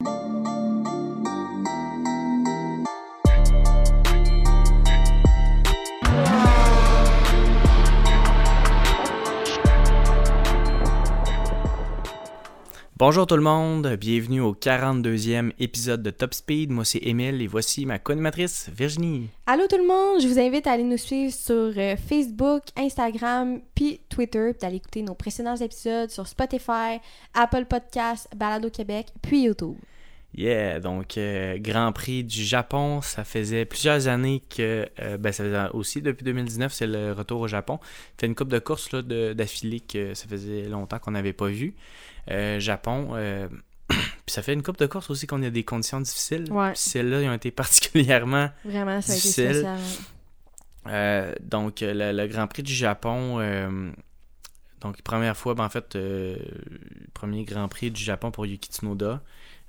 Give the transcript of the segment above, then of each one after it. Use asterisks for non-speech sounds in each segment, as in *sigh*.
you Bonjour tout le monde, bienvenue au 42e épisode de Top Speed. Moi c'est Emile et voici ma co-animatrice Virginie. Allô tout le monde, je vous invite à aller nous suivre sur euh, Facebook, Instagram, puis Twitter, puis d'aller écouter nos précédents épisodes sur Spotify, Apple Podcasts, Balado Québec, puis YouTube. Yeah, donc euh, Grand Prix du Japon, ça faisait plusieurs années que, euh, ben ça faisait aussi depuis 2019, c'est le retour au Japon. Fait une coupe de courses d'affilée que ça faisait longtemps qu'on n'avait pas vu. Euh, Japon. Euh, *clears throat* puis ça fait une coupe de course aussi qu'on a des conditions difficiles. Ouais. Celles-là, ils ont été *laughs* particulièrement Vraiment, ça a été difficiles. Euh, donc, le, le Grand Prix du Japon. euh, donc, première fois, ben, en fait, euh, premier Grand Prix du Japon pour Yuki Tsunoda.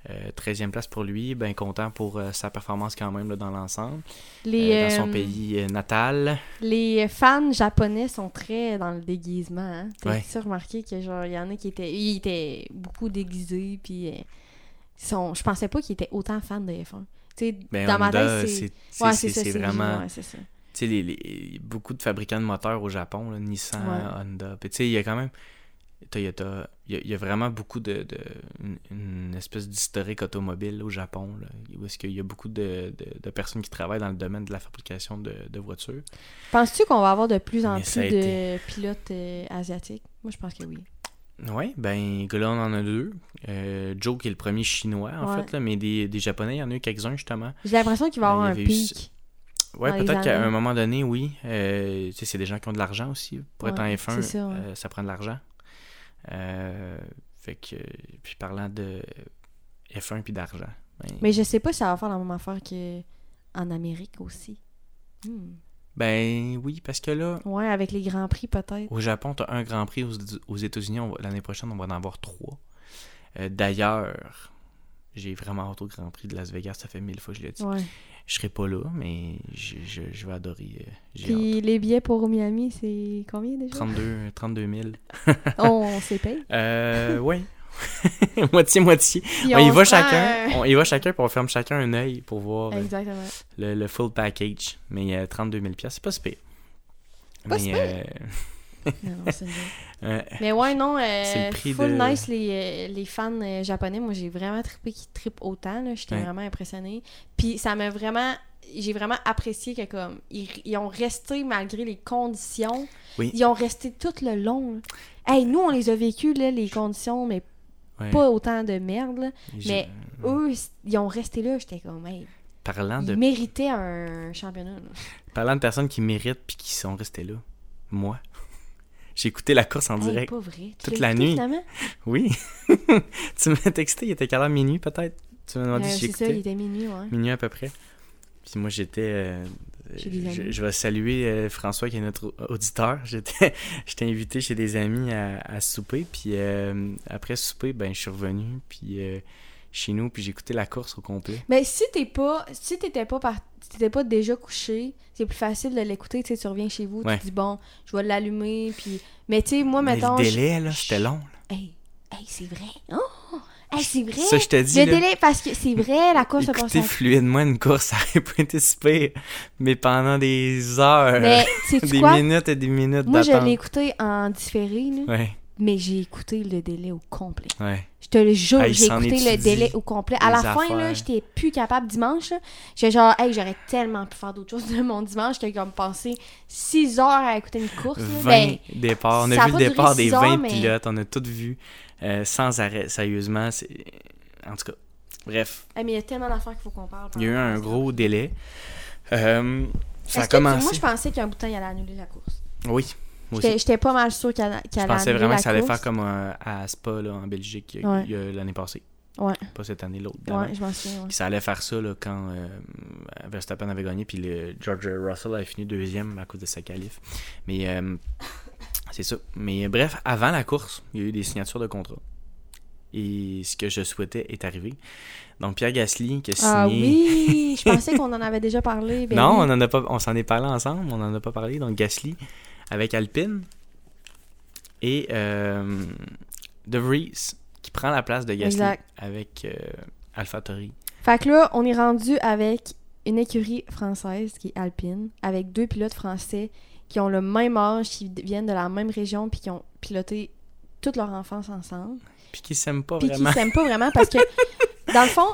Euh, 13e place pour lui. Bien content pour euh, sa performance quand même là, dans l'ensemble. Euh, dans son euh, pays euh, natal. les fans japonais sont très dans le déguisement. Hein? T'as Ouais. remarqué que genre il y en a qui étaient, ils étaient beaucoup déguisés puis euh, sont, je pensais pas qu'ils étaient autant fans de F1. Tu sais, Ben, dans ma tête c'est, ouais, c'est- vraiment. les, les- beaucoup de fabricants de moteurs au Japon, là, Nissan, Ouais. Honda. Puis tu sais, il y a quand même. Toyota. Il y a, y vraiment beaucoup de. de- une, une espèce d'historique automobile au Japon. Là, où est-ce qu'il y a beaucoup de, de- de personnes qui travaillent dans le domaine de la fabrication de, voitures. Penses-tu qu'on va avoir de plus en Mais plus de été- pilotes euh, asiatiques? Moi je pense que oui. Oui, ben, là, on en a deux. Euh, Joe, qui est le premier chinois, en Ouais. fait, là, mais des, des Japonais, il y en a eu quelques-uns, justement. J'ai l'impression qu'il va y Euh, avoir y un eu pic. Dans les peut-être qu'à un moment donné, oui. Euh, tu sais, c'est des gens qui ont de l'argent aussi. Pour être en Ouais, F1, c'est ça, ouais. ça prend de l'argent. Euh, fait que, puis parlant de F1 puis d'argent. ben- Mais je sais pas si ça va faire la même affaire que en Amérique aussi. Hmm. Ben oui, parce que là, Ouais, avec les grands prix peut-être. au Japon, tu as un Grand Prix. Aux, aux États-Unis, l'année prochaine, on va en avoir trois. Euh, D'ailleurs, j'ai vraiment hâte au Grand Prix de Las Vegas. Ça fait mille fois que je l'ai dit. Ouais. Je serai pas là, mais je, je, je vais adorer. euh, hâte. Puis les billets pour Miami, c'est combien déjà? 32, 32 000. On s'est payé. *laughs* Euh, ouais. *laughs* Moitié-moitié. Puis On y on va chacun. un- On y va chacun, puis on ferme chacun un œil pour voir euh, Exactement. le, le full package. Mais euh, 32 000 c'est pas si pire. Pas Mais, si euh, *laughs* Non, non, c'est une joke. *laughs* Mais ouais, non, euh, full de- nice les, euh, les fans euh, japonais. Moi, j'ai vraiment trippé qu'ils trippent autant. J'étais Ouais. vraiment impressionnée. Puis ça m'a vraiment... J'ai vraiment apprécié que comme ils, ils ont resté malgré les conditions. Oui. Ils ont resté tout le long. là. Hey, nous, on les a vécues, là, les conditions, mais ouais, pas autant de merde. là. mais Eux, ils ont resté là. J'étais comme, hey, parlant, de, ils méritaient un championnat. là. parlant de personnes qui méritent puis qui sont restées là, moi, j'ai écouté la course en Hey, direct. pas vrai. Toute la nuit. finalement? *laughs* Oui. *laughs* tu m'as texté, il était quelle heure minuit peut-être? Tu m'as demandé Euh, si c'est ça, il j'écoutais. était minuit, ouais. Minuit à peu près. Puis moi, j'étais. euh, je, vais saluer euh, François, qui est notre au- auditeur. *laughs* J'étais j'étais invité chez des amis à, à souper. Puis euh, après souper, ben, je suis revenu. Puis euh, chez nous, puis écouté la course au complet. Mais si t'es pas, si t'étais pas par- t'étais pas déjà couché, c'est plus facile de l'écouter. Tu tu reviens chez vous, Ouais. tu dis bon, je vais l'allumer, puis. Mais tu sais, moi, Mais mettons. le délai, là, c'était long. là. Hey, hey, c'est vrai. Oh, hey, c'est vrai. Ça, je te dis. le là, délai, parce que c'est vrai, la course a passé. fluidement une course, *laughs* ça aurait pas été si pire. Mais pendant des heures, Mais *laughs* des quoi? minutes et des minutes Moi, je l'ai écouté en différé, là, Ouais, mais j'ai écouté le délai au complet. ouais. Je te le jure, Hey, j'ai écouté le délai au complet. À la fin, là, j'étais plus capable dimanche. J'étais genre, hey, j'aurais tellement pu faire d'autres *laughs* choses de mon dimanche que comme passer 6 heures à écouter une course. là. 20 Ben, départs. On a a vu le départ des six heures, 20 mais- pilotes. On a tout vu euh, sans arrêt. Sérieusement, c'est. En tout cas, bref, hey, mais il y a tellement d'affaires qu'il faut qu'on parle. il y a eu un gros délai. Euh, ça a que commencé. Moi, je pensais qu'un bouton, il allait annuler la course. Oui, J'étais pas mal sûre qu'elle Je allait pensais annuler vraiment que ça allait course. faire comme euh, à Spa là, en Belgique Ouais. l'année passée. Ouais, Pas cette année, l'autre. ouais, je m'en souviens. ouais. Ça allait faire ça là, quand euh, Verstappen avait gagné, puis le George Russell avait fini deuxième à cause de sa qualif. Mais euh, c'est ça. Mais bref, avant la course, il y a eu des signatures de contrat. Et ce que je souhaitais est arrivé. Donc Pierre Gasly qui a signé. Ah oui, je pensais qu'on en avait déjà parlé. *laughs* ben non, oui. on en a pas, on s'en est parlé ensemble, on n'en a pas parlé. Donc Gasly avec Alpine et euh, De Vries qui prend la place de Gasly Exact. avec euh, AlphaTauri. Fait que là, on est rendu avec une écurie française qui est Alpine, avec deux pilotes français qui ont le même âge, qui viennent de la même région, puis qui ont piloté toute leur enfance ensemble. Puis qui s'aiment pas Puis qui vraiment. s'aiment pas vraiment parce que, *laughs* dans le fond,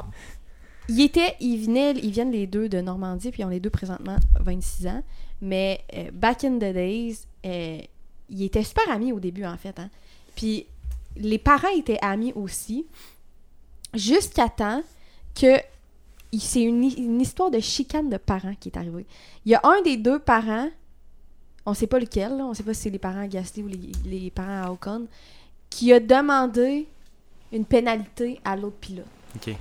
ils, étaient, ils, venaient, ils viennent les deux de Normandie, puis ils ont les deux présentement 26 ans. Mais euh, back in the days, euh, ils étaient super amis au début, en fait. Hein. Puis les parents étaient amis aussi, jusqu'à temps que c'est une, hi- une histoire de chicane de parents qui est arrivée. Il y a un des deux parents, on sait pas lequel, là, on sait pas si c'est les parents à Gasly ou les, les parents à Ocon, qui a demandé une pénalité à l'autre pilote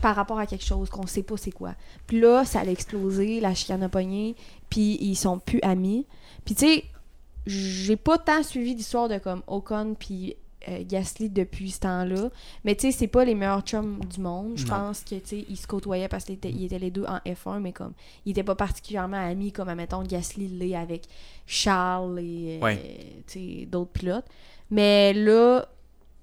par rapport à quelque chose qu'on sait pas c'est quoi. Puis là, ça a explosé, la chicane a pogné, puis ils sont plus amis. Puis tu sais, j'ai pas tant suivi l'histoire de comme Ocon puis euh, Gasly depuis ce temps-là, mais tu sais, c'est pas les meilleurs chums du monde. Je pense que tu sais, ils se côtoyaient parce qu'ils étaient, étaient les deux en F1, mais comme ils étaient pas particulièrement amis comme admettons Gasly l'est avec Charles et euh, Ouais. d'autres pilotes. Mais là,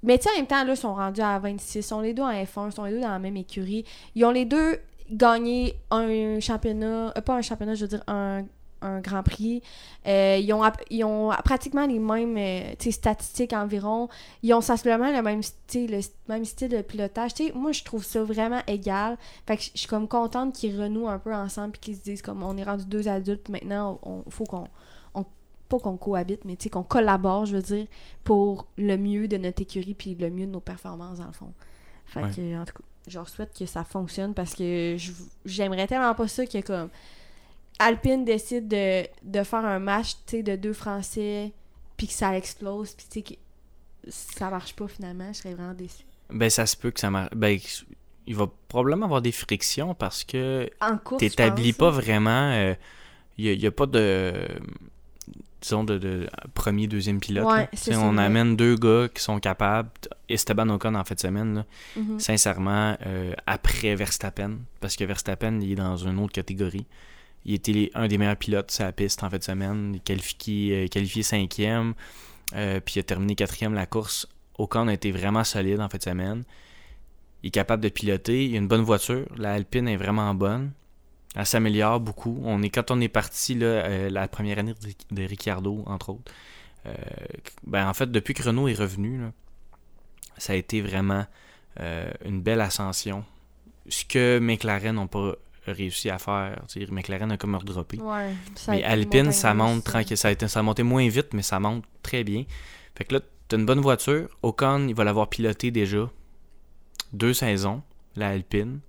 mais tu sais, en même temps, là, ils sont rendus à 26. Ils sont les deux en F1, ils sont les deux dans la même écurie. Ils ont les deux gagné un championnat, euh, pas un championnat, je veux dire un, un Grand Prix. Euh, ils, ont, ils ont pratiquement les mêmes euh, statistiques environ. Ils ont sensiblement le même style, le même style de pilotage. Tu sais, moi, je trouve ça vraiment égal. Fait que je suis comme contente qu'ils renouent un peu ensemble et qu'ils se disent comme on est rendu deux adultes, maintenant, on, faut qu'on. on- pas qu'on cohabite, mais qu'on collabore, je veux dire, pour le mieux de notre écurie puis le mieux de nos performances, dans le fond. Fait Ouais. que, en tout cas, leur souhaite que ça fonctionne parce que j'aimerais tellement pas ça que, comme, Alpine décide de, de faire un match, de deux Français, puis que ça explose, puis tu sais, que ça marche pas finalement, je serais vraiment déçue. Ben, ça se peut que ça marche. Ben, il va probablement avoir des frictions parce que t'établis pas là. vraiment. Il n'y a, pas de. Disons, de, de premier, deuxième pilote. Ouais, ça, on amène deux gars qui sont capables. Esteban Ocon en fin de semaine, là, Mhm. sincèrement, euh, après Verstappen, parce que Verstappen, il est dans une autre catégorie. Il était un des meilleurs pilotes sur la piste en fin de semaine. Il est qualifié, euh, qualifié cinquième, euh, puis il a terminé quatrième la course. Ocon a été vraiment solide en fin de semaine. Il est capable de piloter. Il a une bonne voiture. La Alpine est vraiment bonne. Elle s'améliore beaucoup. On est, quand on est parti, là, euh, la première année de, Ricciardo, entre autres, euh, ben, en fait, depuis que Renault est revenu, là, ça a été vraiment euh, une belle ascension. Ce que McLaren n'ont pas réussi à faire. Tu McLaren a comme redroppé. Ouais, Mais Alpine, ça monte tranquille. Ça a, été, ça a monté moins vite, mais ça monte très bien. Fait que là, t'as une bonne voiture. Ocon, il va l'avoir piloté déjà deux saisons, la Alpine,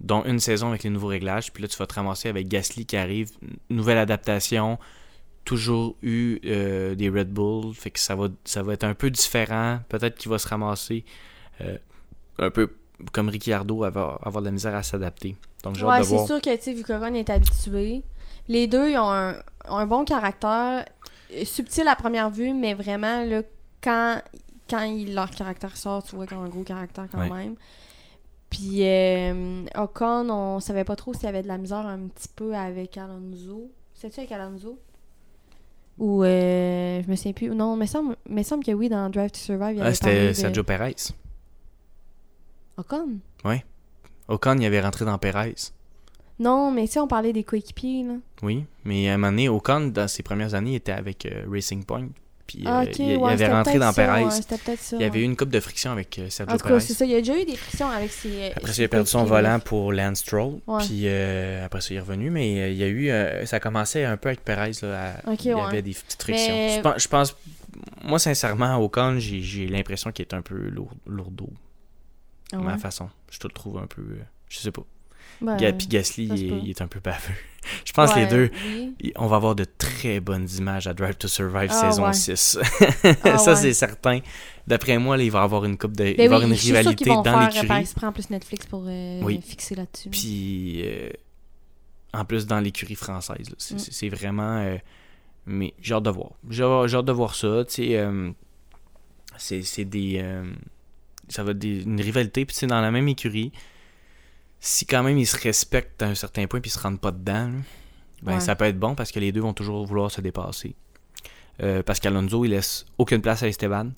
dont une saison avec les nouveaux réglages. Puis là, tu vas te ramasser avec Gasly qui arrive, nouvelle adaptation, toujours eu euh, des Red Bull. Fait que ça va, ça va être un peu différent. Peut-être qu'il va se ramasser euh, un peu comme Ricciardo, avoir, avoir de la misère à s'adapter. Donc, j'ai Ouais, c'est voir. sûr que, tu sais, vu est habitué, les deux, ils ont un, bon caractère, subtil à première vue, mais vraiment, là, quand, quand il- leur caractère sort, tu vois qu'ils ont un gros caractère quand Ouais. même. Puis, euh, Ocon, on savait pas trop s'il y avait de la misère un petit peu avec Alonso. C'était-tu avec Alonso? Ou, euh, je me souviens plus. Non, mais semble, me semble que oui, dans Drive to Survive, il y Ah, avait C'était parlé de... Sergio Perez. Ocon? Ocon, il avait rentré dans Perez. Non, mais tu sais, on parlait des coéquipiers, là. Oui, mais à un moment donné, Ocon, dans ses premières années, il était avec euh, Racing Point. Puis euh, Ah, ok, il, avait rentré dans Perez. ouais, il y avait eu une coupe de friction avec euh, Sergio En tout Perez. c'est ça. Il y a déjà eu des frictions avec ses. Après ça, il a perdu son volant pour Lance Stroll. Puis euh, après ça, il est revenu. Mais euh, il y a eu. euh, ça commençait un peu avec Perez. Là, à- il y avait des petites frictions. Mais- Je, pense, Moi, sincèrement, Ocon, j'ai, j'ai l'impression qu'il est un peu lourd, lourdeau. Ah ouais? ma façon. Je te le trouve un peu. euh, je sais pas. Ben, Puis Gasly, il, est- peut. il est un peu baveux. *laughs* je pense que les ouais, deux. oui. On va avoir de très bonnes images à Drive to Survive Ah, saison ouais. 6. *laughs* Ah, ça, ouais. c'est certain. D'après moi, là, il va y avoir une coupe de. il va Ben avoir une rivalité dans faire, euh, l'écurie. par en plus Netflix pour euh, Oui. fixer là-dessus. Puis, euh, en plus, dans l'écurie française. là. C'est Mm. c'est- c'est vraiment. euh, mais j'ai hâte de voir. J'ai j'ai hâte de voir ça. C'est c'est des. ça va être des- une rivalité. Puis, sais, dans la même écurie, si quand même ils se respectent à un certain point puis ils se rendent pas dedans, ben, Ouais. ça peut être bon parce que les deux vont toujours vouloir se dépasser. Euh, parce qu'Alonso, il laisse aucune place à Esteban.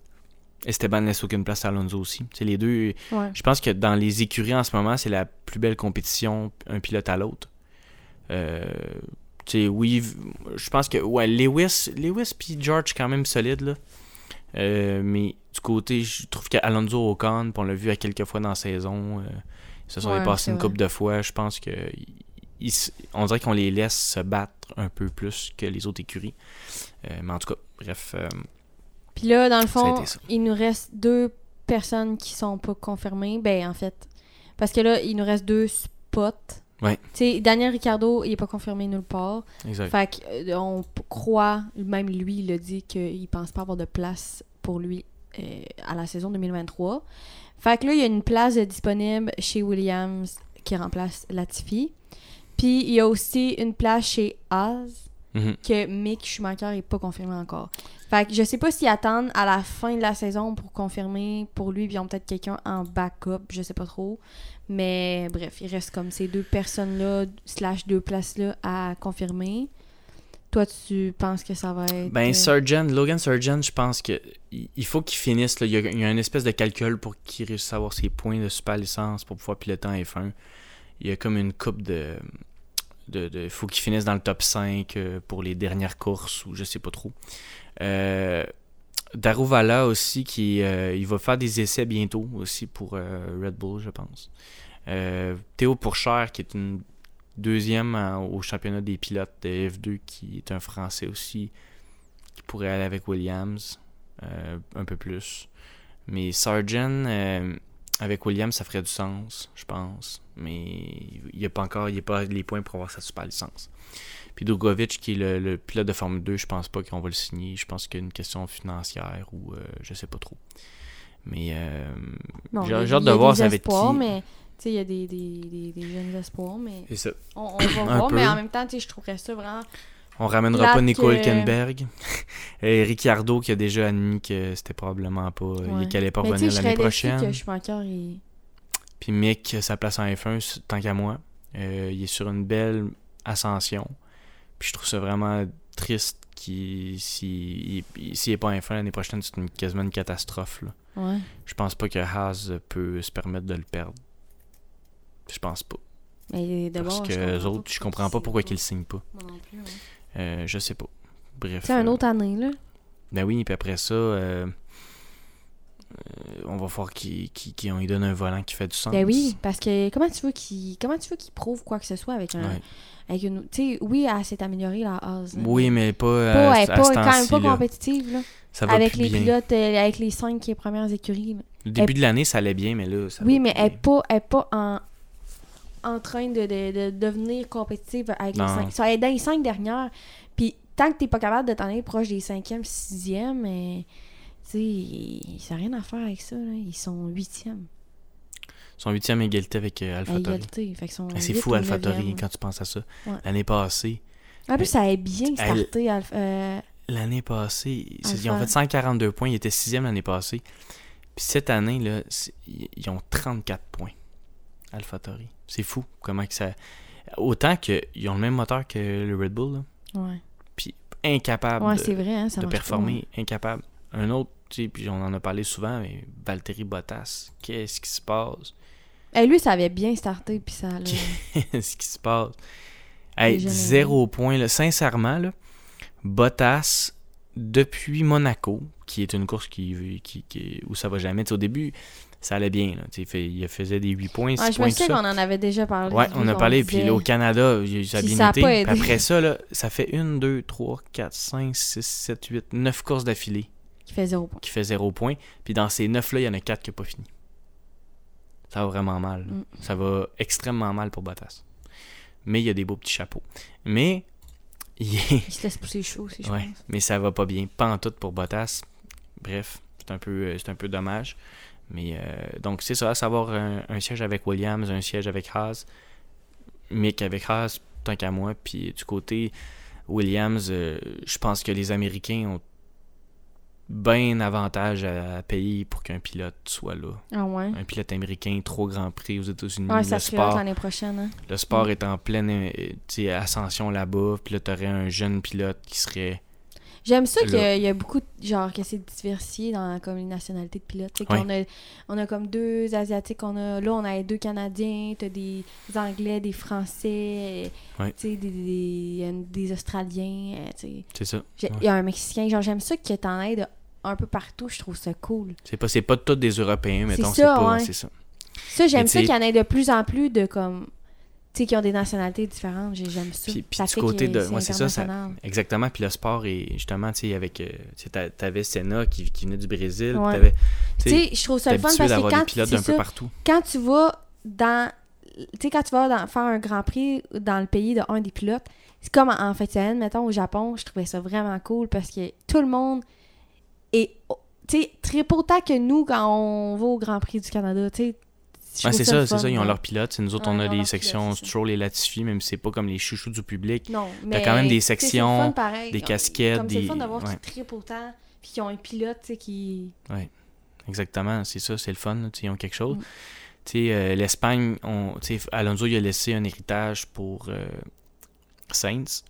Esteban laisse aucune place à Alonso aussi. C'est les deux. Ouais. Je pense que dans les écuries en ce moment, c'est la plus belle compétition, un pilote à l'autre. Euh, oui, je pense que ouais, Lewis, Lewis puis George quand même solide là. Euh, mais du côté, je trouve qu'Alonso Ocon, on l'a vu à quelques fois dans la saison, ils se sont Ouais, dépassés c'est une vrai. couple de fois. Je pense que ils- on dirait qu'on les laisse se battre un peu plus que les autres écuries. Euh, mais en tout cas, bref, euh, Puis là, dans le Ça fond, ça. il nous reste deux personnes qui sont pas confirmées. Ben, en fait, parce que là, il nous reste deux spots. Ouais. Tu sais, Daniel Ricciardo, il est pas confirmé nulle part. exact. Fait que, euh, on croit, même lui, il a dit qu'il pense pas avoir de place pour lui euh, à la saison 2023. Fait que là, il y a une place disponible chez Williams qui remplace Latifi. Puis il y a aussi une place chez Haas Mhm. que Mick Schumacher est pas confirmé encore. Fait que je sais pas s'ils attendent à la fin de la saison pour confirmer pour lui, puis ils ont peut-être quelqu'un en backup, je sais pas trop. Mais bref, il reste comme ces deux personnes-là, slash deux places-là à confirmer. Toi, tu penses que ça va être. Ben, euh, Surgeon, Logan Surgeon, je pense que il faut qu'il finisse. là. Il, y a, il y a une espèce de calcul pour qu'il réussisse à avoir ses points de super licence pour pouvoir piloter en F1. Il y a comme une coupe de. de, de- faut qu'il finisse dans le top 5 euh, pour les dernières courses ou je sais pas trop. Euh, Daruvala aussi, qui euh, il va faire des essais bientôt aussi pour euh, Red Bull, je pense. Théo Pourchère, qui est une deuxième en- au championnat des pilotes de F2, qui est un Français aussi, qui pourrait aller avec Williams euh, un peu plus. Mais Sargent, euh, avec Williams, ça ferait du sens, je pense. Mais il n'y a pas encore il a pas les points pour avoir sa super licence. Puis Drogovic, qui est le, le pilote de Formule 2, je pense pas qu'on va le signer. Je pense qu'il y a une question financière ou euh, je sais pas trop. Mais euh, j'ai hâte de voir ça va être espoirs, qui. mais il y a des, des, des, des jeunes espoirs, mais C'est ça. on, on va voir. peu. Mais en même temps, je trouverais ça vraiment. On ramènera pas Nico que- Hülkenberg. *laughs* Et Ricciardo qui a déjà admis que c'était probablement pas. Ouais. Qu'il allait pas revenir je l'année prochaine. que Schumacher, il... Puis Mick, sa place en F1, s- tant qu'à moi. Euh, il est sur une belle ascension. Puis je trouve ça vraiment triste qu'il s'il il- s'il est pas en F1 l'année prochaine, c'est une, quasiment une catastrophe. Là. Ouais. Je pense pas que Haas peut se permettre de le perdre. Je pense pas. Mais d'abord, Parce que eux autres, je comprends pas pourquoi ils le signent pas. Moi non plus, ouais. Euh, je sais pas. Bref. C'est une euh, autre année, là. Ben oui, puis après ça, euh, euh, on va voir qu'ils qu'ils- qu'ils- on lui donne un volant qui fait du sens. Ben oui, parce que comment tu veux qu'il comment tu veux qu'il prouve quoi que ce soit avec un Ouais. avec une tu sais oui elle s'est améliorée la Haas. là. Oui, mais pas, pas, elle est à pas ce quand même pas là. compétitive là, Ça va avec plus les bien. pilotes euh, avec les cinq premières écuries. là. Le début de l'année, ça allait bien, mais là, ça Oui, va mais plus elle est bien. pas elle est pas en en train de, de, de devenir compétitive avec les cinq. Ça, dans les cinq dernières. Puis tant que t'es pas capable de t'en aller proche des cinquièmes, sixièmes, mais tu sais, ça n'a rien à faire avec ça. Là. Ils sont huitièmes Son huitième égalité avec euh, AlphaTauri. sont Eh, C'est fou, ou AlphaTauri, quand tu penses à ça. Ouais. L'année passée, En plus, ça a bien starté. Alpha- euh, l'année passée, Alpha. ils ont fait 142 points, ils étaient sixième l'année passée. Puis cette année, là, ils ils ont 34 points. AlphaTauri. C'est fou comment que ça... Autant qu'ils ont le même moteur que le Red Bull, là. ouais, incapable ouais de- c'est vrai. Hein, ça de pas, performer, incapable. Un autre, tu sais, puis on en a parlé souvent, mais Valtteri Bottas, qu'est-ce qui se passe? hein. Et lui, ça avait bien starté. Puis ça. là- Qu'est-ce qui se passe? Hey, zéro point, là. Sincèrement, là, Bottas, depuis Monaco, qui est une course qui, qui, qui- où ça va jamais, tu sais, au début, ça allait bien, là, sais, il fait- il faisait des 8 points, 6 Ouais, je points, me ça. qu'on en avait déjà parlé. Ouais, on a parlé, puis là, au Canada, il- ça bien été. Puis après ça, là, ça fait 1, 2, 3, 4, 5, 6, 7, 8, 9 courses d'affilée Qui fait zéro point. qui fait 0 points. Puis dans ces 9-là, il y en a 4 qui n'ont pas fini. Ça va vraiment mal. Mm. Ça va extrêmement mal pour Bottas. Mais il y a des beaux petits chapeaux. Mais, il est- Il se laisse pousser chaud aussi, je ouais, pense. mais ça va pas bien. Pas en tout pour Bottas. Bref, c'est un peu, euh, c'est un peu dommage. Mais euh, donc, c'est ça, à savoir un, un siège avec Williams, un siège avec Haas. Mick avec Haas, tant qu'à moi. Puis du côté Williams, euh, je pense que les Américains ont bien avantage à, payer pour qu'un pilote soit là. Ah ouais? Un pilote américain, trois grands prix aux États-Unis. Ouais, ça le, sport, l'année prochaine. Hein. le sport est en pleine euh, tu ascension là-bas. Puis là, t'aurais un jeune pilote qui serait J'aime ça qu'il y, a- il y a beaucoup, de- genre, que c'est diversifié dans comme les nationalités de pilotes. Tu sais, qu'on a, on a comme deux Asiatiques, on a, là, on a deux Canadiens, t'as des Anglais, des Français, Ouais. tu sais, des, des, des Australiens, euh, tu sais. C'est ça. Ouais. Il y a un Mexicain, genre, j'aime ça que t'en aides un peu partout, je trouve ça cool. C'est pas, c'est pas tous des Européens, mettons. C'est ça, pas. ouais. C'est ça. Ça, j'aime ça qu'il y en ait de plus en plus de, comme, sais, qui ont des nationalités différentes, J'ai- j'aime ça. Puis- puis ça du fait côté de- ouais, c'est ça, ça-. Exactement. Puis le sport est justement, tu sais, avec. euh, tu t'avais Senna qui, qui venait du Brésil. Ouais. Tu sais, je trouve ça le fun parce que quand, des pilotes d'un peu partout. quand tu vas dans tu sais quand tu vas dans- faire un grand prix dans le pays de un des pilotes c'est comme en, en fait mettons au Japon je trouvais ça vraiment cool parce que tout le monde est tu sais très autant que nous quand on va au Grand Prix du Canada tu sais Ouais, c'est ça, c'est ça. Ils ont ouais. leurs pilotes. C'est nous autres, Ouais, on a leurs sections. Stroll et Latifi, même si c'est pas comme les chouchous du public. non mais quand même des sections, des casquettes, comme c'est le des- fun de voir ouais. qu'ils trippent autant puis qu'ils ont un pilote tu sais qui Exactement, c'est ça, c'est le fun. là, Ils ont quelque chose. Mm. Tu sais, euh, l'Espagne, on- tu sais, Alonso, il a laissé un héritage pour euh, Sainz.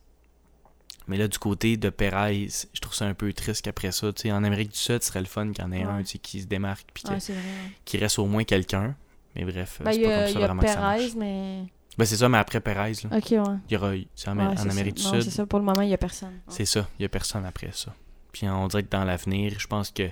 Mais là, du côté de Perez, je trouve ça un peu triste qu'après ça, tu sais, en Amérique du Sud, ce serait le fun qu'il y en ait un Ouais. tu sais, qui se démarque puis ouais, ouais. qu'il reste au moins quelqu'un. Mais bref, ben, c'est il y pas a, comme ça y a vraiment que ça marche. Perez mais Ben, c'est ça, mais après Perez, là, ok ouais il y aura, en, Ouais, en Amérique ça. du Non, Sud, c'est ça pour le moment il y a personne Ouais. c'est ça, il y a personne après ça. Puis on dirait que dans l'avenir, je pense que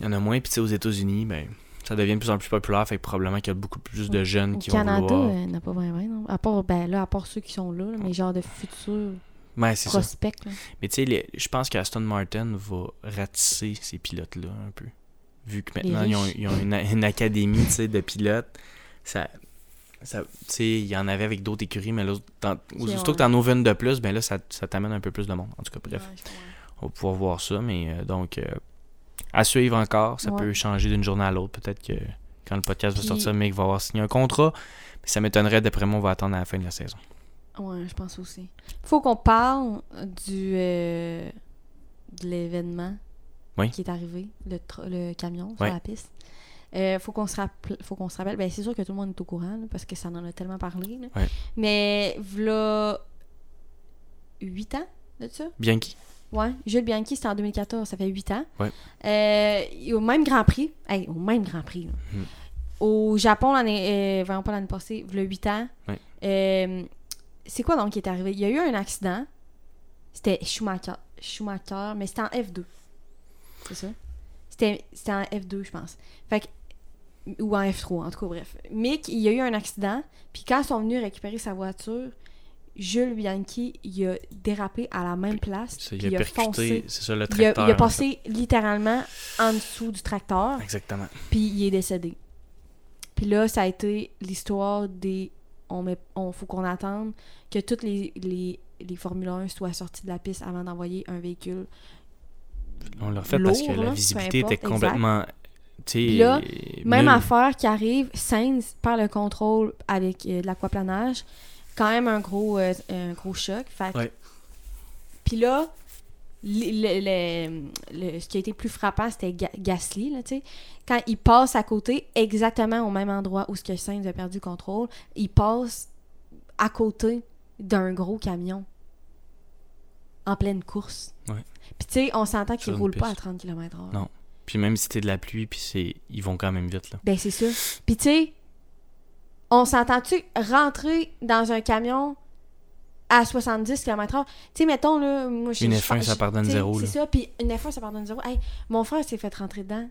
il y en a moins. Puis tu sais, aux États-Unis, ben, ça devient de plus en plus populaire. Fait que probablement qu'il y a beaucoup plus de jeunes Au qui Canada, vont vouloir. euh, n'a pas vraiment, non. À part, ben là, à part ceux qui sont là, là, mais genre de futurs Ouais, c'est ça. prospects. là. Mais tu sais, je pense qu'Aston Martin va ratisser ces pilotes-là un peu. Vu que maintenant, ils ont, ils ont une, une académie tu de pilotes. Ça, tu il y en avait avec d'autres écuries, mais là, aussitôt que t'en ouvres une de plus, ben là, ça, ça t'amène un peu plus de monde. En tout cas, bref. Ouais, on va pouvoir voir ça, mais euh, donc, euh, à suivre encore. Ça Ouais. peut changer d'une journée à l'autre. Peut-être que quand le podcast Puis- va sortir, Mick va avoir signé un contrat. Mais ça m'étonnerait, d'après moi, on va attendre à la fin de la saison. Ouais, je pense aussi. Faut qu'on parle du euh, de l'événement Oui. qui est arrivé, le, le camion sur la piste. Euh, faut qu'on se rappelle, faut qu'on se rappelle. Ben c'est sûr que tout le monde est au courant là, parce que ça en a tellement parlé. là. Ouais. Mais voilà 8 ans de ça? Bianchi. Ouais, Jules Bianchi, c'était en 2014, ça fait 8 ans. Ouais. Euh, au même Grand Prix, hey, au même Grand Prix. Mhm. au Japon, l'année, euh, vraiment pas l'année passée, a 8 ans. Ouais. Euh, c'est quoi donc qui est arrivé? Il y a eu un accident. C'était Schumacher, Schumacher mais c'était en F2. C'est ça? C'était, c'était en F2, je pense. Fait que, ou en F3, en tout cas, bref. Mick, il y a eu un accident, puis quand ils sont venus récupérer sa voiture, Jules Bianchi, il a dérapé à la même place. Ça, il a percuté, foncé. c'est ça, le Il a, tracteur. il a en passé littéralement en dessous du tracteur. Exactement. puis il est décédé. Puis là, ça a été l'histoire des. On met, on, faut qu'on attende que toutes les, les, les Formule 1 soient sortis de la piste avant d'envoyer un véhicule. On l'a refait parce que la visibilité était complètement. là, Même affaire qui arrive, Sainz perd le contrôle avec euh, de l'aquaplanage. Quand même un gros, euh, un gros choc. Fait que- Ouais. Puis là, le- le- le- le- ce qui a été plus frappant, c'était Ga- Gasly, là. Quand il passe à côté, exactement au même endroit où ce que Sainz a perdu le contrôle, il passe à côté d'un gros camion en pleine course. Ouais. Puis tu sais, on s'entend qu'il Sur une roule pas à piste. 30 km/h. Non. Puis même si c'était de la pluie, puis c'est, ils vont quand même vite là. Ben, c'est ça. Puis, tu sais, on s'entend-tu rentrer dans un camion à 70 km/h? Tu sais, mettons, là, moi, je Une je- F1, ça pardonne zéro, C'est ça, puis une F1, ça pardonne zéro. Hey, mon frère s'est fait rentrer dedans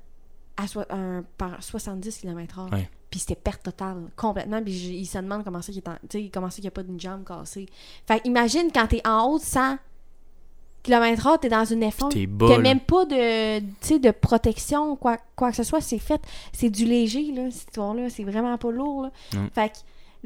à soi- un- par 70 km/h. Ouais. Puis c'était perte totale, complètement. Puis il se demande comment ça qu'il n'y a pas d'une jambe cassée. Fait imagine quand t'es en haut de 100 km/h, t'es dans une F1. T'es T'as bas. là. même pas de, tu sais, de protection, quoi, quoi que ce soit. C'est fait. C'est du léger, là, cette histoire-là. C'est vraiment pas lourd, là. Fait que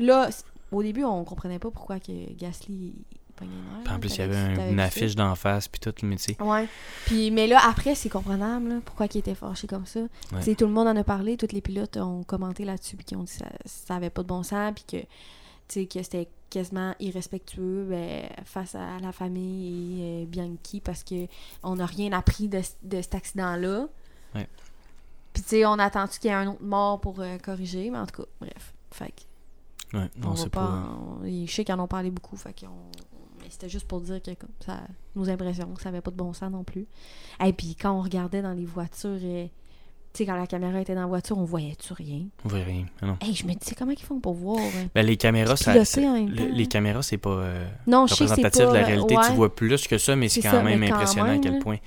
là, c- au début, on comprenait pas pourquoi que Gasly il pognait une heure, Puis en là. plus, il y avait T'avais- un- t'avais une vu ça? affiche d'en face, puis tout, mais tu sais. Ouais. Puis, mais là, après, c'est comprenable, là, pourquoi il était fâché comme ça. Tu sais, tout le monde en a parlé, tous les pilotes ont commenté là-dessus, puis qui ont dit que ça, ça avait pas de bon sens, puis que, tu sais, que c'était quasiment irrespectueux ben, face à la famille et euh, Bianchi, parce que on n'a rien appris de, de cet accident-là. Ouais. Puis, tu sais, on attend qu'il y ait un autre mort pour euh, corriger, mais en tout cas, bref. Fait que, Ouais, on pas. pas. on- je sais qu'ils en ont parlé beaucoup, fait qu'on. Mais c'était juste pour dire que comme, ça, nos impressions, que ça avait pas de bon sens non plus. Et puis quand on regardait dans les voitures, euh, tu sais, quand la caméra était dans la voiture, on voyait-tu rien? On voit rien. Ah non. Hey, je me disais, comment ils font pour voir? euh? Ben, les caméras, ça, le- les caméras, c'est pas euh, Non, représentatif pas... de la réalité. ouais. Tu vois plus que ça, mais c'est quand ça, même quand impressionnant à quel point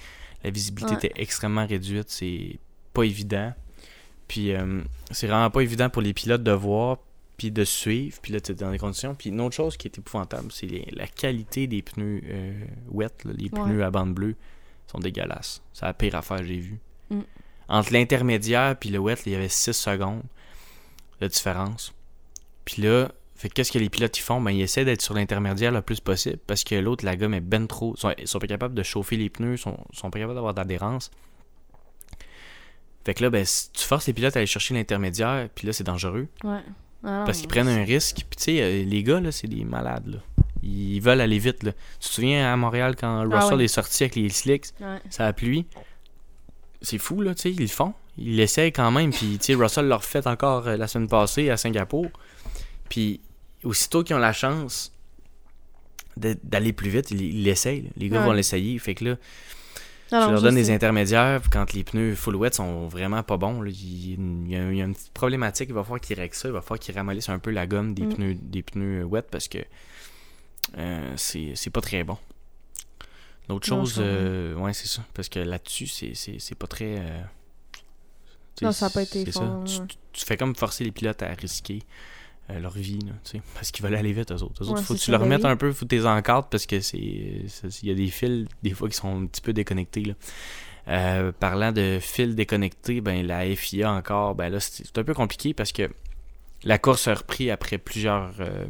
la visibilité Ouais. était extrêmement réduite. C'est pas évident. Puis euh, c'est vraiment pas évident pour les pilotes de voir puis de suivre. Puis là, tu es dans des conditions. Puis une autre chose qui est épouvantable, c'est la qualité des pneus euh, wet. là. les Ouais. pneus à bande bleue sont dégueulasses. C'est la pire affaire que j'ai vue. Mm. Entre l'intermédiaire puis le wet, il y avait 6 secondes de différence. Puis là, fait qu'est-ce que les pilotes ils font? Ben, ils essaient d'être sur l'intermédiaire le plus possible parce que l'autre, la gomme est ben trop. Ils sont, ils sont pas capables de chauffer les pneus, ils sont, sont pas capables d'avoir d'adhérence. Fait que là, ben, si tu forces les pilotes à aller chercher l'intermédiaire, puis là, c'est dangereux. Ouais. Ah, Parce qu'ils prennent un risque. Puis tu sais, euh, les gars, là, c'est des malades. Là. Ils veulent aller vite. Là. Tu te souviens à Montréal quand Ah Russell ouais. est sorti avec les slicks, Ouais. ça a plu? C'est fou, là, tu sais, ils le font. Ils l'essayent quand même. Puis, tu sais, Russell l'a refait encore euh, la semaine passée à Singapour. Puis, aussitôt qu'ils ont la chance d'aller plus vite, ils l'essayent. Les gars Ouais. vont l'essayer. Fait que là, Non, non, leur je donnes des intermédiaires, quand les pneus full wet sont vraiment pas bons, là, il, y a, il y a une petite problématique, il va falloir qu'ils règlent ça, il va falloir qu'ils ramollissent un peu la gomme des Mm. pneus des pneus wet parce que euh, c'est pas très bon. L'autre chose, euh, ouais, c'est ça, parce que là-dessus, c'est- pas très. euh, Non, ça a pas été c'est fort, ça. ouais. Tu, tu fais comme forcer les pilotes à risquer euh, leur vie, là, tu sais, parce qu'ils veulent aller vite, eux autres. Eux autres, Ouais, faut que tu leur ben mettes un peu, faut les encadres parce que c'est. Il y a des fils, des fois, qui sont un petit peu déconnectés, là. Euh, parlant de fils déconnectés, ben la FIA encore, ben là c'est un peu compliqué parce que la course a repris après plusieurs euh,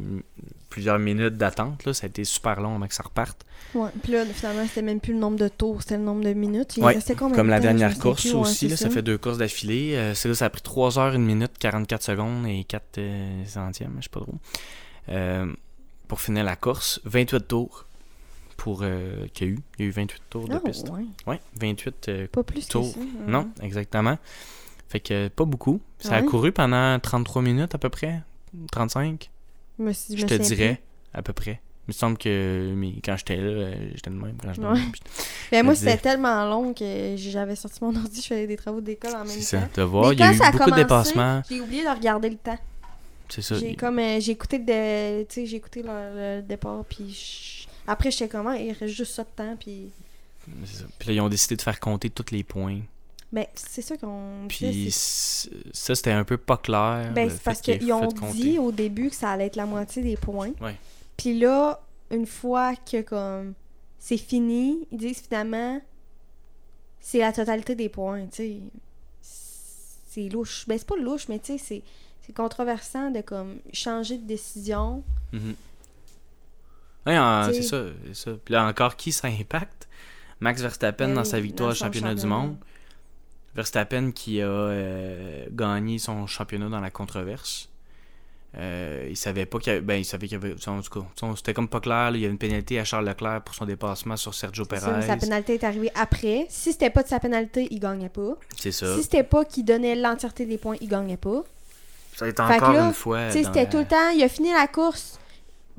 plusieurs minutes d'attente. Là, ça a été super long avant que ça reparte. Ouais. Puis là, finalement, c'était même plus le nombre de tours, c'était le nombre de minutes. Il Ouais, restait combien Comme de la temps? Dernière course plus, aussi, là, ça. fait deux courses d'affilée. Euh, c'est là, ça a pris 3 heures, 1 minute, 44 secondes et 4 euh, centièmes, je sais pas trop. Euh, pour finir la course, 28 tours pour euh, qu'il y a eu. Il y a eu 28 tours de Ah, piste. ouais. Ouais, 28 euh, Pas plus Tours. que ça. hein. Non, exactement. Fait que pas beaucoup. Ça a couru pendant 33 minutes à peu près. 35, Je, me suis- je me te dirais, à peu près. Il me semble que mais quand j'étais là, euh, j'étais de même. Quand de Ouais. *laughs* Mais moi, c'était tellement long que j'avais sorti mon *laughs* ordi, je faisais des travaux d'école en même C'est temps. ça. Tu vas voir, Mais il y a quand eu ça a beaucoup de commencé, dépassements. J'ai oublié de regarder le temps. C'est ça. J'ai comme euh, j'ai écouté le, j'ai écouté le, le départ puis je- après j'étais comment il reste juste ça de temps puis c'est ça. Puis là, ils ont décidé de faire compter tous les points. Ben c'est ça qu'on Puis ça, c'était un peu pas clair. ben c'est parce qu'ils ont dit au début que ça allait être la moitié des points. Ouais. Puis là une fois que comme c'est fini, ils disent finalement c'est la totalité des points, tu sais. C'est louche. Ben c'est pas louche mais tu sais c'est controversant de comme changer de décision. Ouais, Tu c'est ça. Puis là, encore, qui ça impacte Max Verstappen Ben dans sa victoire au championnat du monde. Verstappen qui a euh, gagné son championnat dans la controverse. Euh, il savait pas qu'il y avait. Ben, il savait qu'il y avait. En tout cas, c'était comme pas clair. là, il y a une pénalité à Charles Leclerc pour son dépassement sur Sergio Perez. sa pénalité est arrivée après. Si c'était pas de sa pénalité, il gagnait pas. C'est ça. Si c'était pas qu'il donnait l'entièreté des points, il gagnait pas. Ça a été Fait encore là, une fois. C'était la- tout le temps, il a fini la course.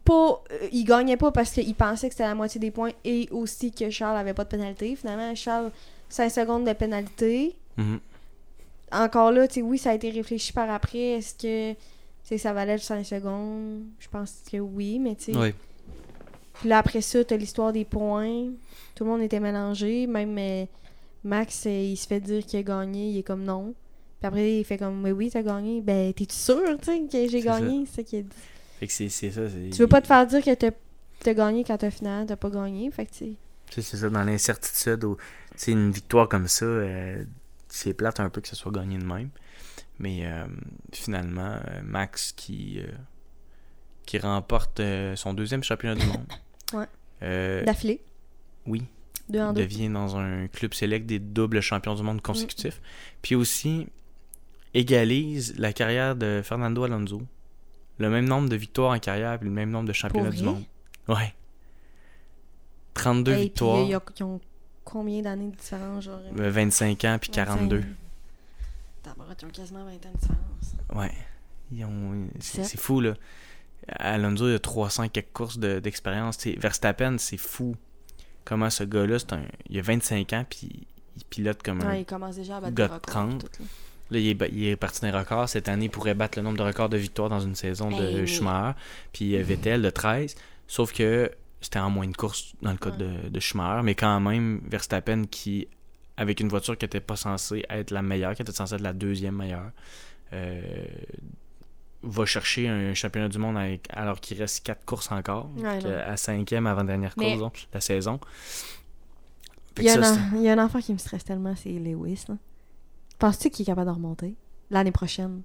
Pas, euh, il gagnait pas parce qu'il pensait que c'était la moitié des points et aussi que Charles avait pas de pénalité. Finalement, Charles, 5 secondes de pénalité. Mhm. Encore là, tu sais, oui, ça a été réfléchi par après. Est-ce que ça valait le 5 secondes? Je pense que oui, mais tu sais. Puis là, après ça, t'as l'histoire des points. Tout le monde était mélangé. Même euh, Max, euh, il se fait dire qu'il a gagné. Il est comme non. Puis après, il fait comme, mais oui, t'as gagné. Ben, t'es-tu sûr, tu sais, que j'ai C'est ça. gagné? C'est ça qu'il a dit. Fait que c'est c'est ça. c'est- Tu veux pas te faire dire que t'as t'as gagné quand t'as final, t'as pas gagné. Fait que, tu sais. Tu sais, c'est ça, dans l'incertitude, ou, tu sais, une victoire comme ça, euh, c'est plate un peu que ça soit gagné de même. Mais euh, finalement, euh, Max qui, euh, qui remporte euh, son deuxième championnat du monde. *coughs* Ouais. D'affilée. oui, Deux en il deux. devient dans un club select des doubles champions du monde consécutifs. Mm. Puis aussi, égalise la carrière de Fernando Alonso. Le même nombre de victoires en carrière, puis le même nombre de championnats du monde. Ouais. 32 Hey, puis, victoires. Combien d'années de différence, genre? Euh, 25 ans puis 42. Tabarouette, ils ont quasiment 20 ans de différence. Ouais. Ils ont... C'est fou, là. Alonso, il a 300 quelques courses de- d'expérience. Sais, Verstappen, c'est fou. Comment ce gars-là, c'est un... il a 25 ans, puis il pilote comme un. Ouais, il commence déjà à battre gars des de records. 30. tout, là. Là, il est, il est parti d'un record. Cette année, il pourrait battre le nombre de records de victoires dans une saison de Hey, oui. Schumacher. Puis euh, Vettel de 13. Sauf que c'était en moins de courses dans le cas Ouais. de, de Schumacher. Mais quand même, Verstappen, qui, avec une voiture qui n'était pas censée être la meilleure, qui était censée être la deuxième meilleure, euh, va chercher un championnat du monde avec- alors qu'il reste quatre courses encore. Ouais, non. à cinquième avant-dernière course Mais- disons, de la saison. Il y, ça, un, il y a un enfant qui me stresse tellement, c'est Lewis. Penses-tu qu'il est capable de remonter l'année prochaine?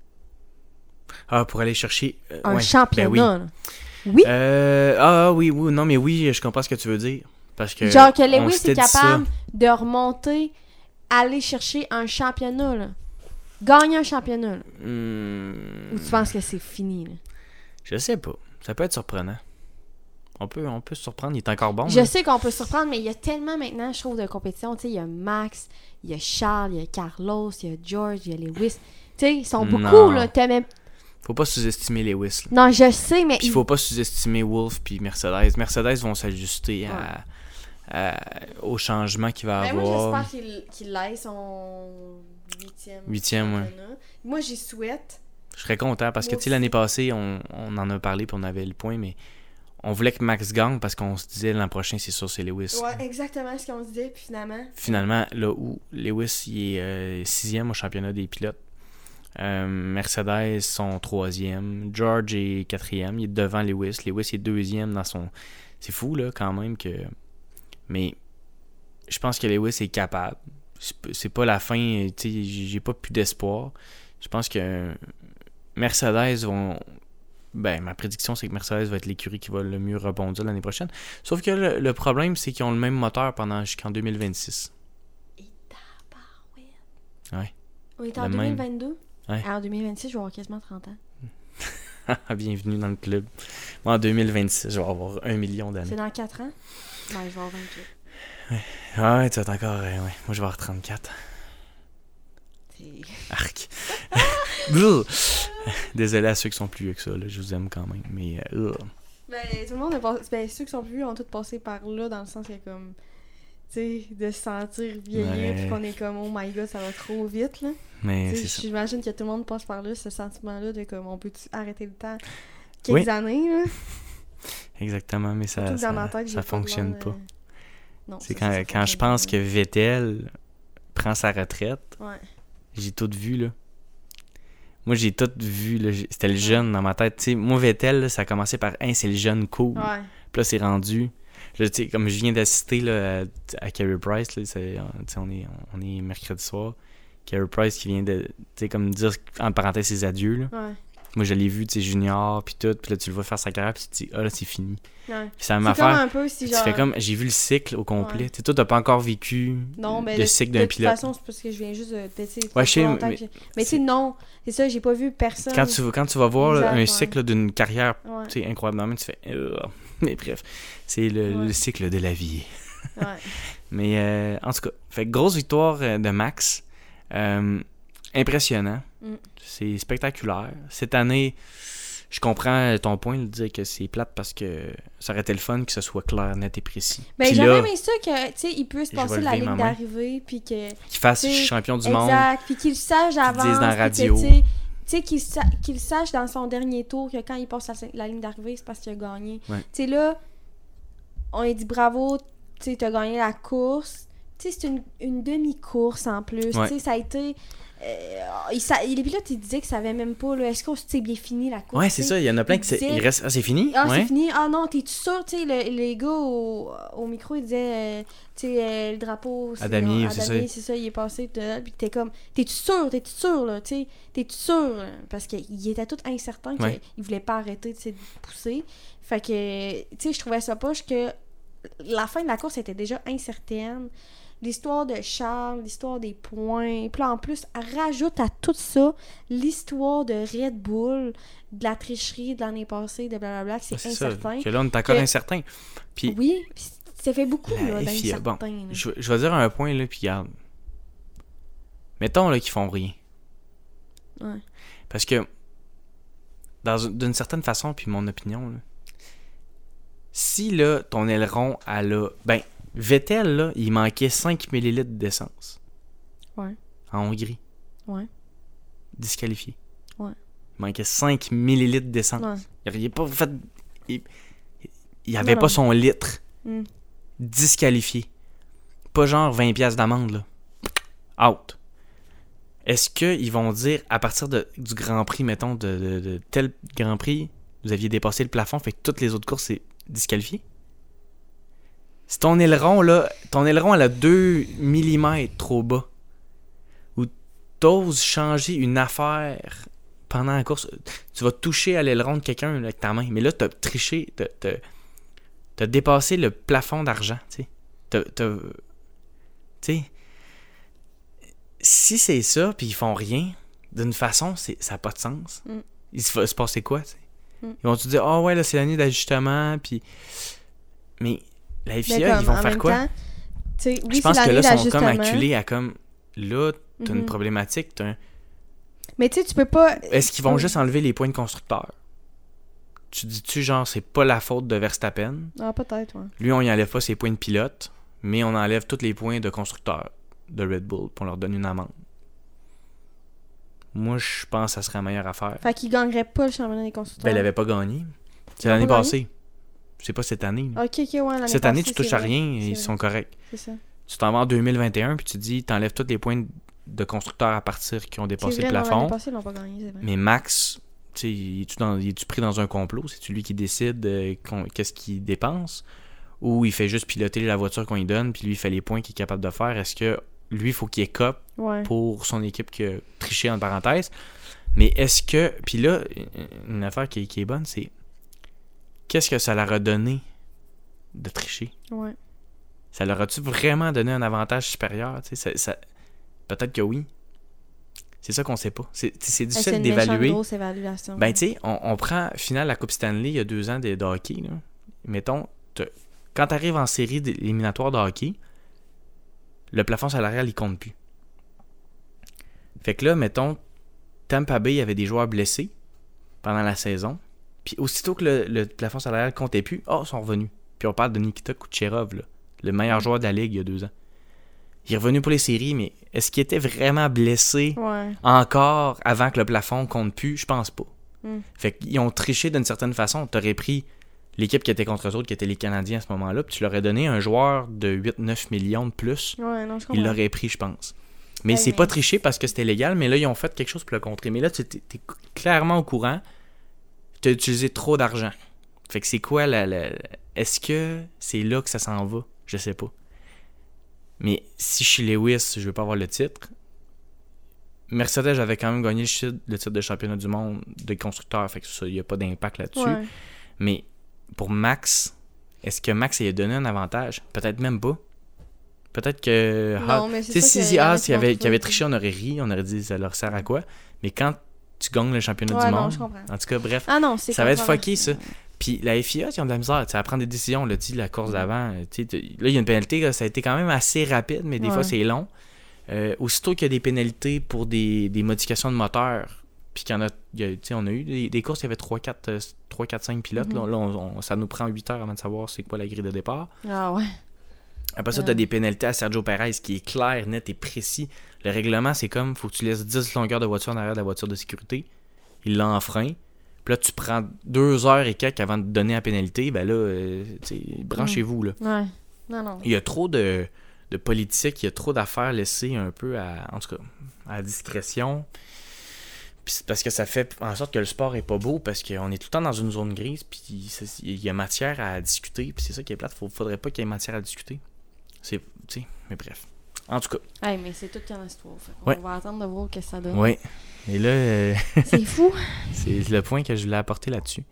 Ah, pour aller chercher. euh, Un ouais, championnat. ben oui. Oui. Euh, ah oui, oui, non, mais oui, je comprends ce que tu veux dire. Parce que Genre que Lewis est capable de remonter, aller chercher un championnat. Là. Gagner un championnat. là. Hmm, Ou tu penses que c'est fini? Là? Je sais pas. Ça peut être surprenant. On peut, on peut se surprendre. Il est encore bon. Je sais qu'on peut se surprendre, mais il y a tellement maintenant, je trouve, de compétition. Tu sais, il y a Max, il y a Charles, il y a Carlos, il y a George, il y a Lewis. Tu sais, ils sont beaucoup, Non. là. T'aimais- Faut pas sous-estimer Lewis. là. Non, je sais, mais... Puis il- faut pas sous-estimer Wolf puis Mercedes. Mercedes vont s'ajuster à, à- au changement qu'il va Ben, moi, avoir. j'espère qu'il qu'il aille son huitième. Huitième, ouais. Moi, j'y souhaite. Je serais content parce que, Moi tu sais, l'année passée, on, on en a parlé puis on avait le point, mais on voulait que Max gagne parce qu'on se disait l'an prochain, c'est sûr, c'est Lewis. Ouais, exactement ce qu'on se disait, puis finalement... Finalement, là où Lewis il est euh, sixième au championnat des pilotes, euh, Mercedes sont troisième, George est quatrième, il est devant Lewis, Lewis est deuxième dans son... C'est fou, là, quand même, que... Mais je pense que Lewis est capable. C'est pas la fin, tu sais, j'ai pas plus d'espoir. Je pense que Mercedes vont... Ben, ma prédiction, c'est que Mercedes va être l'écurie qui va le mieux rebondir l'année prochaine. Sauf que le, le problème, c'est qu'ils ont le même moteur pendant jusqu'en 2026. Et tabarouette. Ouais. On est en Le même. 2022? Ouais. En 2026, je vais avoir quasiment 30 ans. *laughs* Bienvenue dans le club. Moi, en 2026, je vais avoir un million C'est d'années. dans 4 ans? Ben, je vais avoir 28. Ah ouais, tu vas encore. euh, ouais. Moi, je vais avoir 34. C'est- *laughs* Arc. *laughs* Désolé à ceux qui sont plus vieux que ça, là. je vous aime quand même. Mais. euh. Ben, tout le monde a passé... Ben, ceux qui sont plus vieux ont tous passé par là, dans le sens que, comme... Sais, de se sentir vieillir, puis qu'on est comme, oh my god, ça va trop vite, là. Mais. J'imagine que tout le monde passe par là, ce sentiment-là de comme, on peut arrêter le temps quelques Oui. années, là? *laughs* Exactement, mais ça, ma ça, tête, fonctionne pas. Non, C'est quand, ça, ça quand je pense que Vettel prend sa retraite, Ouais. j'ai tout vu, là. Moi, j'ai tout vu, C'était le jeune dans ma tête. Tu sais, moi, Vettel, là, ça a commencé par, hein, c'est le jeune cool. Ouais. Puis là, c'est rendu. Tu sais, comme je viens d'assister là, à, à Carey Price, là, c'est- tu sais, on, est, on est mercredi soir. Carey Price qui vient de, tu comme dire en parenthèse ses adieux. Là. Ouais. Moi, je l'ai vu, tu sais, junior, puis tout. Puis là, tu le vois faire sa carrière, puis tu te dis, ah là, c'est fini. Ouais. Ça m'a fait. un peu si Tu genre. fais comme, j'ai vu le cycle au complet. Ouais. Tu sais, toi, t'as pas encore vécu Non, mais le de, cycle de d'un toute pilote. façon, c'est parce que je viens juste de. tu Ouais, je sais, mais- que Mais tu sais, non. C'est ça, j'ai pas vu personne. Quand tu, quand tu vas voir là, un cycle d'une carrière tu sais, incroyablement, tu fais. *laughs* Mais bref, c'est le, Ouais. le cycle de la vie. Ouais. *laughs* Mais euh, en tout cas, fait grosse victoire euh, de Max. Euh, impressionnant. Mm. C'est spectaculaire. Cette année, je comprends ton point de dire que c'est plate parce que ça aurait été le fun que ce soit clair, net et précis. Puis j'aurais aimé ça que, tu sais, il puisse passer la ligne d'arrivée, puis que. qu'il fasse champion du monde. Exact. Puis qu'il sache avant. dans la radio. Sais, tu sais, qu'il sa- qu'il sache dans son dernier tour que quand il passe la, la ligne d'arrivée, c'est parce qu'il a gagné. Ouais. Tu sais, là, on lui dit bravo, tu t'as gagné la course. Tu sais, c'est une, une demi-course en plus. Ouais. Tu sais, ça a été. Euh, il sa- les pilotes, ils disaient que ça avait même pas, là, est-ce qu'on s'est bien fini la course? Ouais, c'est ça. Il y en a plein qui. Il reste. Ah, c'est fini? Ah, ouais. c'est fini. Ah non, t'es-tu sûr? Tu sais, le- les gars au, au micro, ils disaient, euh, tu sais, euh, le drapeau. c'est- Adamier, c'est ça. c'est ça, il est passé. Puis t'es comme, t'es-tu sûr? T'es-tu sûr, là? Tu sais, t'es-tu sûr? là? Parce qu'il était tout incertain qu'il Ouais. voulait pas arrêter de se pousser. Fait que, tu sais, je trouvais ça poche que la fin de la course était déjà incertaine. L'histoire de Charles, l'histoire des points. Puis là, en plus, rajoute à tout ça l'histoire de Red Bull, de la tricherie de l'année passée, de blablabla, que c'est ça. incertain. Que là, on est encore Que- incertain. Puis, Oui, puis ça fait beaucoup, là, bon, d'incertain. là. je, je vais dire un point, là, puis regarde. Mettons, là, qu'ils font rien. Ouais. Parce que d'une certaine façon, puis mon opinion, là, si là, ton aileron, elle a. Ben, Vettel, là, il manquait 5 ml d'essence. Ouais. En Hongrie. Ouais. Disqualifié. Ouais. Il manquait 5 ml d'essence. Ouais. Il pas fait. Il, il avait Non, pas non. son litre. Mm. Disqualifié. Pas genre 20$ piastres d'amende, là. Out. Est-ce qu'ils vont dire, à partir de, du Grand Prix, mettons, de, de- de tel Grand Prix, vous aviez dépassé le plafond, fait que toutes les autres courses, c'est disqualifié? Si ton aileron, là, ton aileron, elle a 2 mm trop bas, ou t'oses changer une affaire pendant la course, tu vas toucher à l'aileron de quelqu'un avec ta main, mais là, t'as triché, t'as, t'as- t'as dépassé le plafond d'argent, tu sais. T'as- t'as- Tu sais, si c'est ça, puis ils font rien, d'une façon, c'est, ça n'a pas de sens. Mm. Il se va se passer quoi, tu sais? Mm. Ils vont te dire, ah ouais, là, c'est l'année d'ajustement, puis. Mais la FIA, comme, ils vont faire quoi? temps, oui, Je pense que là, ils sont comme acculés à comme. Là, t'as une Mhm. problématique, t'as un- Mais tu sais, tu peux pas. Est-ce qu'ils vont juste enlever les points de constructeur? Tu dis-tu, genre, c'est pas la faute de Verstappen? Ah, peut-être, ouais. Lui, on y enlève pas ses points de pilote, mais on enlève tous les points de constructeur de Red Bull, on leur donne une amende. Moi, je pense que ça serait la meilleure affaire. Fait qu'il gagnerait pas le championnat des constructeurs. Ben, elle avait pas gagné. C'est ont l'année pas passée. C'est pas cette année. là. Ok, ok, ouais. l'année Cette année, passée, tu touches à vrai. rien et ils sont corrects. C'est ça. Tu t'en vas en 2021 puis tu dis, t'enlèves tous les points de constructeur à partir qui ont dépassé vrai, le non, plafond. L'année passée, ils pas gagné, c'est vrai. Mais Max, tu sais, est-tu pris dans un complot? C'est-tu lui qui décide euh, qu'on- qu'est-ce qu'il dépense? Ou il fait juste piloter la voiture qu'on lui donne, puis lui, il fait les points qu'il est capable de faire? Est-ce que lui, il faut qu'il écope Ouais. pour son équipe qui a triché, en parenthèse? Mais est-ce que... Puis là, une affaire qui est bonne, c'est... Qu'est-ce que ça leur a donné de tricher? Ouais. Ça leur a-tu vraiment donné un avantage supérieur? Ça- ça- Peut-être que oui. C'est ça qu'on sait pas. C'est C'est difficile d'évaluer. grosse évaluation. Ben, tu sais, on, on prend finale la Coupe Stanley il y a deux ans de, de hockey. Là. Mettons, quand tu arrives en série éliminatoire de hockey, le plafond salarial, il compte plus. Fait que là, mettons, Tampa Bay avait des joueurs blessés pendant la saison. Puis aussitôt que le, le plafond salarial comptait plus, oh, ils sont revenus. Puis on parle de Nikita Kucherov, là, le meilleur joueur de la ligue il y a deux ans. Il est revenu pour les séries, mais est-ce qu'il était vraiment blessé Ouais. encore avant que le plafond compte plus? Je pense pas. Mm. Fait qu'ils ont triché d'une certaine façon. T'aurais pris l'équipe qui était contre eux autres, qui étaient les Canadiens à ce moment-là, puis tu leur aurais donné un joueur de 8-9 millions de plus. Ouais, non, Ils l'auraient pris, je pense. Mais Ouais, c'est mais- pas triché parce que c'était légal, mais là, ils ont fait quelque chose pour le contrer. Mais là, tu es, clairement au courant. Tu as utilisé trop d'argent. Fait que c'est quoi la. la- Est-ce que c'est là que ça s'en va? Je sais pas. Mais si je suis Lewis, je veux pas avoir le titre. Mercedes avait quand même gagné le titre, de championnat du monde de constructeur. Fait que ça, il n'y a pas d'impact là-dessus. Ouais. Mais pour Max, est-ce que Max il a donné un avantage? Peut-être même pas. Peut-être que. Non, mais c'est ça si qui avait, triché, on aurait ri, on aurait dit ça leur sert à quoi? Mais quand tu gagnes le championnat Ouais, du non, monde, je comprends. en tout cas, bref, Ah non, ça va être fucké ça. Puis la FIA, ils ont de la misère à prendre des décisions. Là, la course d'avant, euh, là, il y a une pénalité, là, ça a été quand même assez rapide, mais des Ouais. fois, c'est long. Euh, aussitôt qu'il y a des pénalités pour des, des modifications de moteur, puis qu'il y en a, y a- on a eu des, des courses, il y avait 3, 4, 3, 4 5 pilotes. Mhm. Là, Là, on- on- ça nous prend 8 heures avant de savoir c'est quoi la grille de départ. Ah ouais. Après ça, tu as des pénalités à Sergio Perez qui est clair, net et précis. Le règlement, c'est comme faut que tu laisses 10 longueurs de voiture en arrière de la voiture de sécurité. Il l'a enfreint. Puis là, tu prends deux heures et quelques avant de donner la pénalité. Ben là, euh, branchez-vous. Là. Ouais. Non, non. Il y a trop de, de politique, il y a trop d'affaires laissées un peu à, en tout cas, à la discrétion. Puis c'est parce que ça fait en sorte que le sport est pas beau parce qu'on est tout le temps dans une zone grise puis il y a matière à discuter puis c'est ça qui est plate. Faut, faudrait pas qu'il y ait matière à discuter. C'est, tu sais, mais bref. En tout cas, Hey, mais c'est toute une histoire. Ouais. va attendre de voir ce que ça donne. oui. Et là, euh, C'est *laughs* fou. c'est le point que je voulais apporter là-dessus.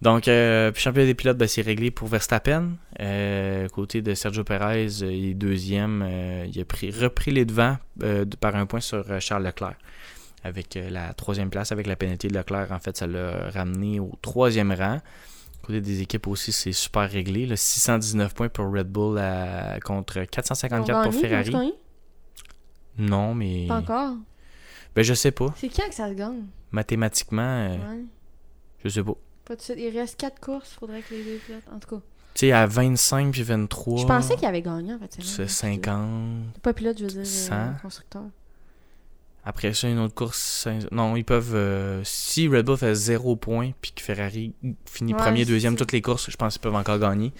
Donc, euh, puis championnat des pilotes, ben, c'est réglé pour Verstappen. Euh, côté de Sergio Perez, euh, il est deuxième. euh, il a pris, repris les devants de- par un point sur Charles Leclerc. Avec la troisième place, avec la pénalité de Leclerc, en fait, ça l'a ramené au troisième rang. Côté des équipes aussi, c'est super réglé. là. 619 points pour Red Bull à- contre 454 pour Ferrari. Non, mais. Pas encore. Ben, je sais pas. C'est quand que ça se gagne? Mathématiquement, euh, Ouais. Je sais pas. Pas de suite. Il reste 4 courses, faudrait que les deux pilotes. En tout cas. Tu sais, à 25 puis 23. Je pensais qu'il avait gagné en fait. C'est 50. Pas pilote, je veux dire, euh, 100. constructeur. Après ça, une autre course. Non, ils peuvent. euh, si Red Bull fait 0 points puis que Ferrari finit Ouais, premier, deuxième, toutes les courses, je pense qu'ils peuvent encore gagner.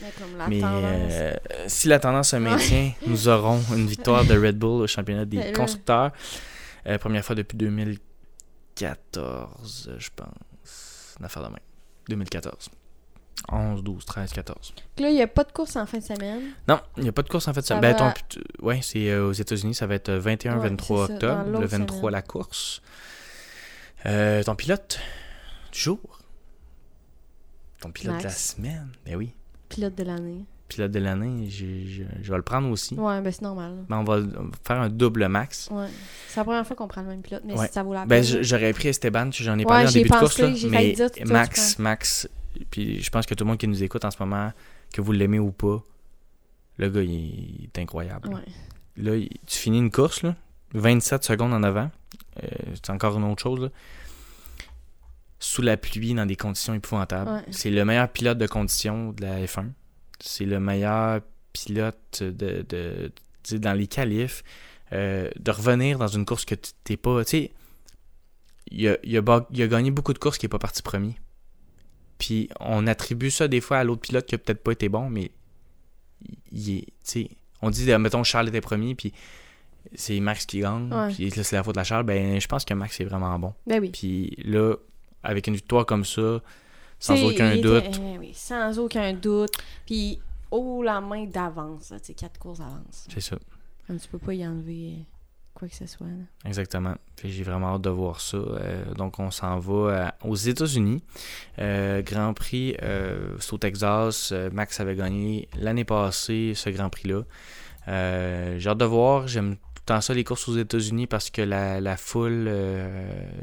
Mais la euh, si la tendance se maintient, nous aurons une victoire de Red Bull au championnat des Ben constructeurs. Euh, première fois depuis 2014, je pense. Une affaire de même. 2014. 11, 12, 13, 14. Donc Là, il n'y a pas de course en fin de semaine. Non, il n'y a pas de course en fait. Ça, Ça ben, va- ton- ouais, c'est euh, aux États-Unis, ça va être 21-23 Ouais, c'est ça, octobre. Le l'autre 23, semaine. la course. Euh, ton pilote du jour. Ton pilote de la semaine. Ben oui. Pilote de l'année. Pilote de l'année, j'ai- je, je vais le prendre aussi. Ouais, ben c'est normal. Ben, on, va, faire un double max. Ouais. C'est la première fois qu'on prend le même pilote, mais Ouais. ça vaut la Ben, peine. j'aurais pris Esteban, j'en ai Ouais, parlé en début de course. Là, mais Max. Max, puis je pense que tout le monde qui nous écoute en ce moment, que vous l'aimez ou pas, le gars, il, est incroyable. Ouais. Là, tu finis une course, là, 27 secondes en avant. Euh, c'est encore une autre chose. là. Sous la pluie, dans des conditions épouvantables. Ouais. C'est le meilleur pilote de conditions de la F1. C'est le meilleur pilote de, dans les qualifs. Euh, de revenir dans une course que tu t'es pas. Tu sais, il a, il a ba- il a gagné beaucoup de courses qui n'est pas parti premier. Puis on attribue ça des fois à l'autre pilote qui a peut-être pas été bon, mais il est. On dit, euh, mettons, Charles était premier, puis c'est Max qui gagne, Ouais. puis là, c'est la faute de la Charles. Ben, je pense que Max est vraiment bon. Ben oui. Puis là, avec une victoire comme ça, sans T'sais, aucun doute, était- eh oui, sans aucun doute. Puis, haut la main d'avance. là, Tu sais, quatre courses d'avance. c'est ça. Tu peux pas y enlever euh, quoi que ce soit. là. Exactement. J'ai vraiment hâte de voir ça. Euh, donc on s'en va à- aux États-Unis. Euh, Grand Prix, euh, c'est au Texas. Max avait gagné l'année passée ce Grand Prix-là. J'ai hâte de voir. J'aime tout le temps ça les courses aux États-Unis parce que la, la foule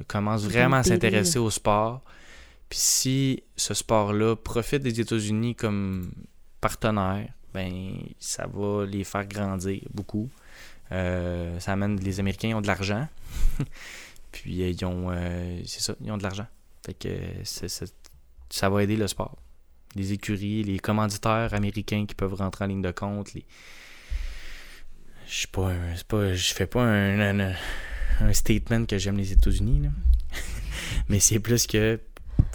commence vraiment à s'intéresser au sport. Puis si ce sport-là profite des États-Unis comme partenaire, ben ça va les faire grandir beaucoup. Euh, ça amène les Américains ont de l'argent. *laughs* Puis euh, ils ont euh, c'est ça, ils ont de l'argent. Fait que ça va aider le sport. Les écuries, les commanditaires américains qui peuvent rentrer en ligne de compte, je suis pas, pas je fais pas un, un- un statement que j'aime les États-Unis *laughs* mais c'est plus que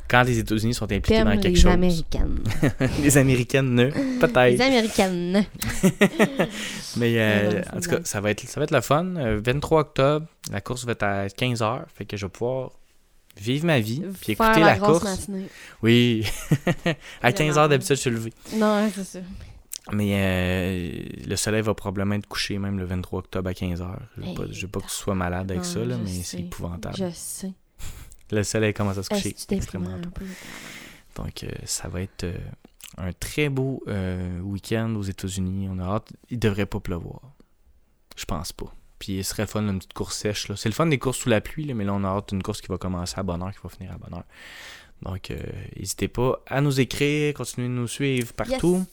quand les États-Unis sont impliqués dans quelque les chose. Américaines. *laughs* les Américaines, ne, Les peut-être. Américaines. *laughs* Mais euh, en tout cas, ça va être, ça va être le fun. Euh, 23 octobre, la course va être à 15h. Fait que je vais pouvoir vivre ma vie puis Faire écouter la, course. matinée. Oui. *laughs* à Vraiment. 15h d'habitude, je suis levé. Non, c'est ça. Mais euh, le soleil va probablement être couché même le 23 octobre à 15h. Je veux pas, je veux pas que tu sois malade avec Non, ça, là, mais c'est épouvantable. Je sais. Le soleil commence à se coucher extrêmement tôt. Donc, euh, ça va être euh, un très beau euh, week-end aux États-Unis. On a hâte. Il devrait pas pleuvoir. Je pense pas. Puis, il serait fun, là, une petite course sèche. là. C'est le fun des courses sous la pluie, là, mais là, on a hâte d'une course qui va commencer à bonne heure, qui va finir à bonne heure. Donc, n'hésitez pas à nous écrire, continuez de nous suivre partout.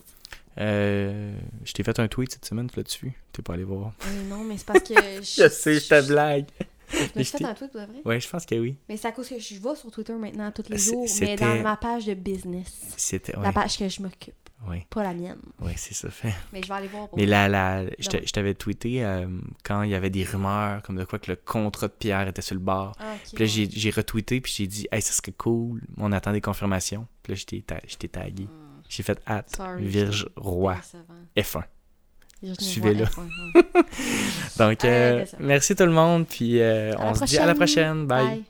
Euh, je t'ai fait un tweet cette semaine, tu l'as-tu vu? T'es pas allé voir. Euh, non, mais c'est parce que. *laughs* Je sais, je te blague. Me suis fait un tweet pour de vrai. Ouais, je pense que oui. Mais c'est à cause que je vais sur Twitter maintenant tous les jours, mais dans ma page de business. C'était. La page que je m'occupe, ouais, pas la mienne. ouais, c'est ça fait. Mais je vais aller voir pour Mais la, la, je t'avais tweeté euh, quand il y avait des rumeurs comme de quoi que le contrat de Pierre était sur le bord. Ah, Puis là, ouais. j'ai, retweeté, puis j'ai dit, hey, ça serait cool. On attend des confirmations. Puis là, t'ai tagué. Hmm, J'ai fait hâte. Virge Roi décevant. F1. Suivez-le. Roy F1, ouais. *laughs* Donc, euh, merci tout le monde, puis euh, on se dit à la prochaine. Bye. Bye.